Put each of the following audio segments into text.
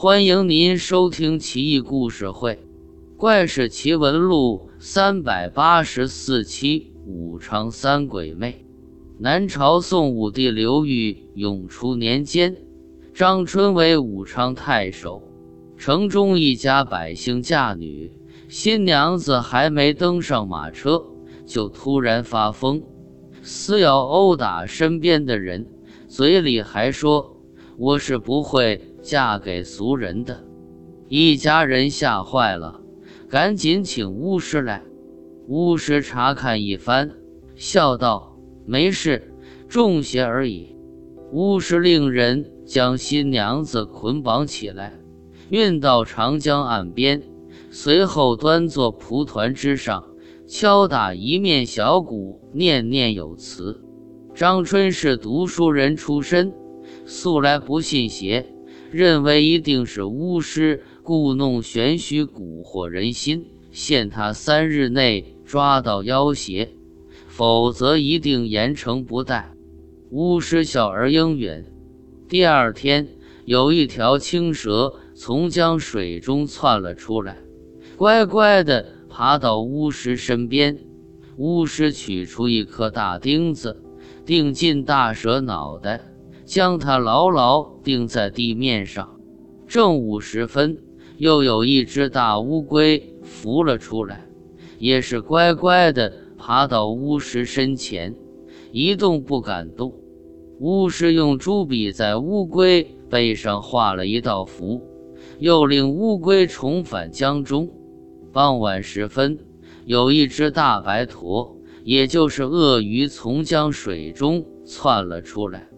欢迎您收听《奇异故事会·怪事奇闻录》三百八十四期《武昌三鬼魅》。南朝宋武帝刘裕永初年间，张春为武昌太守，城中一家百姓嫁女，新娘子还没登上马车，就突然发疯，撕咬殴打身边的人，嘴里还说。我是不会嫁给俗人的，一家人吓坏了，赶紧请巫师来。巫师查看一番，笑道：“没事，中邪而已。”巫师令人将新娘子捆绑起来，运到长江岸边，随后端坐蒲团之上，敲打一面小鼓，念念有词。张春是读书人出身。素来不信邪，认为一定是巫师故弄玄虚蛊惑人心，限他三日内抓到妖邪，否则一定严惩不贷。巫师笑而应允。第二天，有一条青蛇从江水中窜了出来，乖乖地爬到巫师身边。巫师取出一颗大钉子，钉进大蛇脑袋。将它牢牢钉在地面上。正午时分，又有一只大乌龟浮了出来，也是乖乖地爬到巫师身前，一动不敢动。巫师用朱笔在乌龟背上画了一道符，又令乌龟重返江中。傍晚时分，有一只大白驼，也就是鳄鱼，从江水中窜了出来。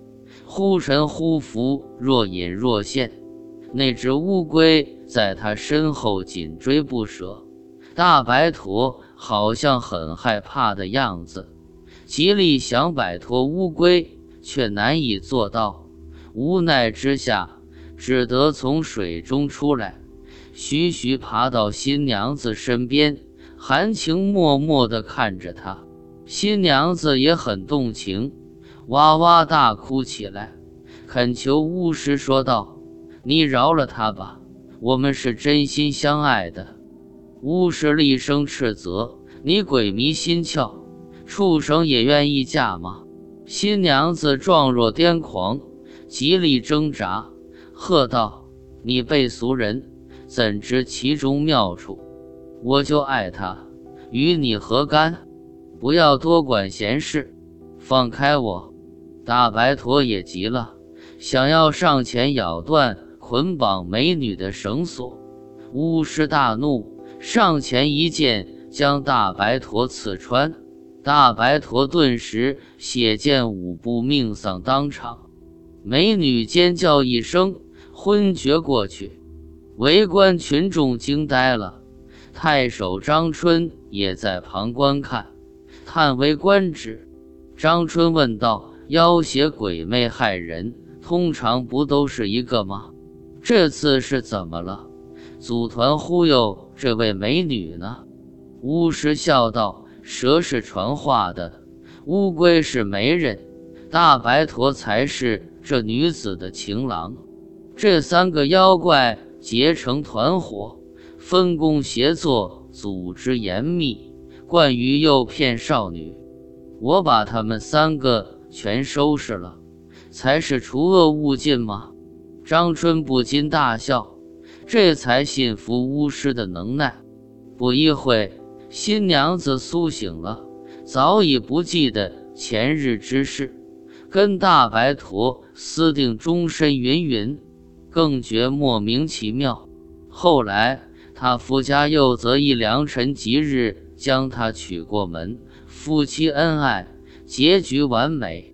忽神忽伏，若隐若现。那只乌龟在他身后紧追不舍，大白驼好像很害怕的样子，极力想摆脱乌龟，却难以做到。无奈之下，只得从水中出来，徐徐爬到新娘子身边，含情脉脉地看着她。新娘子也很动情。哇哇大哭起来，恳求巫师说道：“你饶了他吧，我们是真心相爱的。”巫师厉声斥责：“你鬼迷心窍，畜生也愿意嫁吗？”新娘子状若癫狂，极力挣扎，喝道：“你背俗人，怎知其中妙处？我就爱他，与你何干？不要多管闲事，放开我！”大白驼也急了，想要上前咬断捆绑美女的绳索。巫师大怒，上前一剑将大白驼刺穿。大白驼顿时血溅五步，命丧当场。美女尖叫一声，昏厥过去。围观群众惊呆了，太守张春也在旁观看，叹为观止。张春问道。妖邪鬼魅害人，通常不都是一个吗？这次是怎么了？组团忽悠这位美女呢？巫师笑道：“蛇是传话的，乌龟是媒人，大白驼才是这女子的情郎。这三个妖怪结成团伙，分工协作，组织严密，惯于诱骗少女。我把他们三个。”全收拾了，才是除恶务尽吗？张春不禁大笑，这才信服巫师的能耐。不一会，新娘子苏醒了，早已不记得前日之事，跟大白驼私定终身，云云，更觉莫名其妙。后来，他夫家又择一良辰吉日将她娶过门，夫妻恩爱。结局完美。